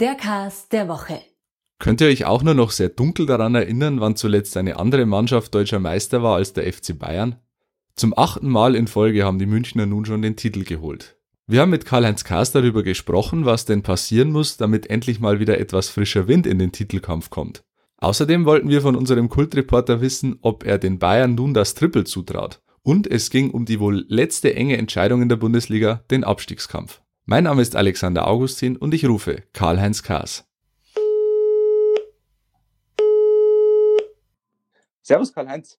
Der Cast der Woche. Könnt ihr euch auch nur noch sehr dunkel daran erinnern, wann zuletzt eine andere Mannschaft deutscher Meister war als der FC Bayern? Zum achten Mal in Folge haben die Münchner nun schon den Titel geholt. Wir haben mit Karl-Heinz Kaas darüber gesprochen, was denn passieren muss, damit endlich mal wieder etwas frischer Wind in den Titelkampf kommt. Außerdem wollten wir von unserem Kultreporter wissen, ob er den Bayern nun das Triple zutraut. Und es ging um die wohl letzte enge Entscheidung in der Bundesliga, den Abstiegskampf. Mein Name ist Alexander Augustin und ich rufe Karl-Heinz Kaas. Servus Karl-Heinz.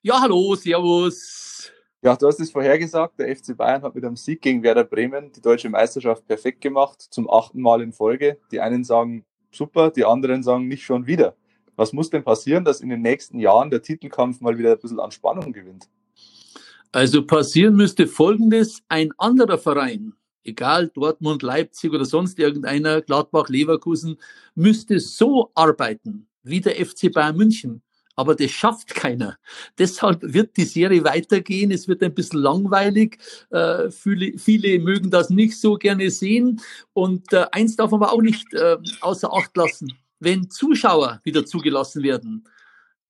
Ja, hallo, servus. Ja, du hast es vorhergesagt, der FC Bayern hat mit einem Sieg gegen Werder Bremen die deutsche Meisterschaft perfekt gemacht, zum achten Mal in Folge. Die einen sagen super, die anderen sagen nicht schon wieder. Was muss denn passieren, dass in den nächsten Jahren der Titelkampf mal wieder ein bisschen an Spannung gewinnt? Also passieren müsste Folgendes, ein anderer Verein egal Dortmund, Leipzig oder sonst irgendeiner, Gladbach, Leverkusen, müsste so arbeiten wie der FC Bayern München. Aber das schafft keiner. Deshalb wird die Serie weitergehen. Es wird ein bisschen langweilig. Äh, viele, viele mögen das nicht so gerne sehen. Und äh, eins darf man aber auch nicht äh, außer Acht lassen. Wenn Zuschauer wieder zugelassen werden,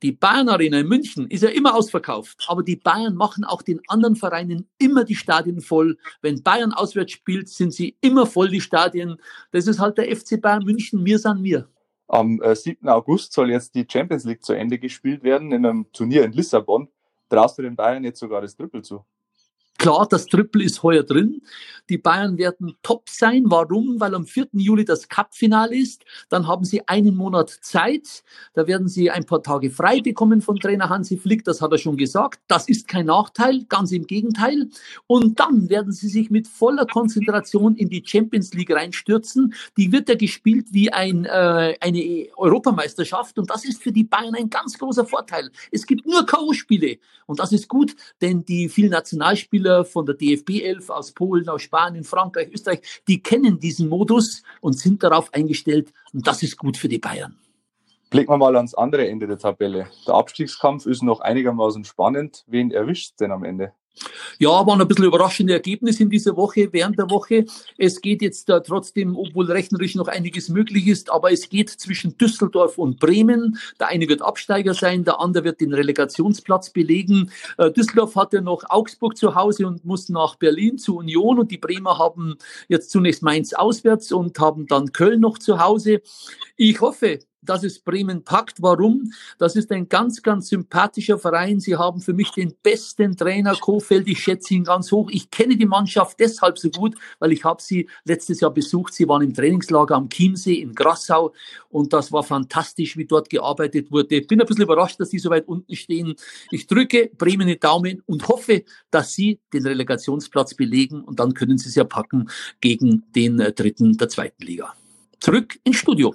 die Bayern Arena in München ist ja immer ausverkauft, aber die Bayern machen auch den anderen Vereinen immer die Stadien voll. Wenn Bayern auswärts spielt, sind sie immer voll, die Stadien. Das ist halt der FC Bayern München, mir san mir. Am äh, 7. August soll jetzt die Champions League zu Ende gespielt werden in einem Turnier in Lissabon. Traust du den Bayern jetzt sogar das Triple zu? Klar, das Triple ist heuer drin. Die Bayern werden top sein. Warum? Weil am 4. Juli das Cup-Final ist. Dann haben sie einen Monat Zeit. Da werden sie ein paar Tage frei bekommen von Trainer Hansi Flick. Das hat er schon gesagt. Das ist kein Nachteil, ganz im Gegenteil. Und dann werden sie sich mit voller Konzentration in die Champions League reinstürzen. Die wird ja gespielt wie ein, äh, eine Europameisterschaft. Und das ist für die Bayern ein ganz großer Vorteil. Es gibt nur K.O.-Spiele. Und das ist gut, denn die vielen Nationalspieler Spieler von der DFB 11 aus Polen, aus Spanien, Frankreich, Österreich, die kennen diesen Modus und sind darauf eingestellt. Und das ist gut für die Bayern. Blicken wir mal ans andere Ende der Tabelle. Der Abstiegskampf ist noch einigermaßen spannend. Wen erwischt denn am Ende? Ja, waren ein bisschen überraschende Ergebnisse in dieser Woche, während der Woche. Es geht jetzt äh, trotzdem, obwohl rechnerisch noch einiges möglich ist, aber es geht zwischen Düsseldorf und Bremen. Der eine wird Absteiger sein, der andere wird den Relegationsplatz belegen. Äh, Düsseldorf hatte noch Augsburg zu Hause und muss nach Berlin zu Union und die Bremer haben jetzt zunächst Mainz auswärts und haben dann Köln noch zu Hause. Ich hoffe, dass es Bremen packt. Warum? Das ist ein ganz, ganz sympathischer Verein. Sie haben für mich den besten Trainer Kofeld. Ich schätze ihn ganz hoch. Ich kenne die Mannschaft deshalb so gut, weil ich habe sie letztes Jahr besucht. Sie waren im Trainingslager am Chiemsee in Grassau und das war fantastisch, wie dort gearbeitet wurde. Bin ein bisschen überrascht, dass sie so weit unten stehen. Ich drücke Bremen den Daumen und hoffe, dass sie den Relegationsplatz belegen und dann können sie es ja packen gegen den äh, dritten der zweiten Liga. Zurück ins Studio.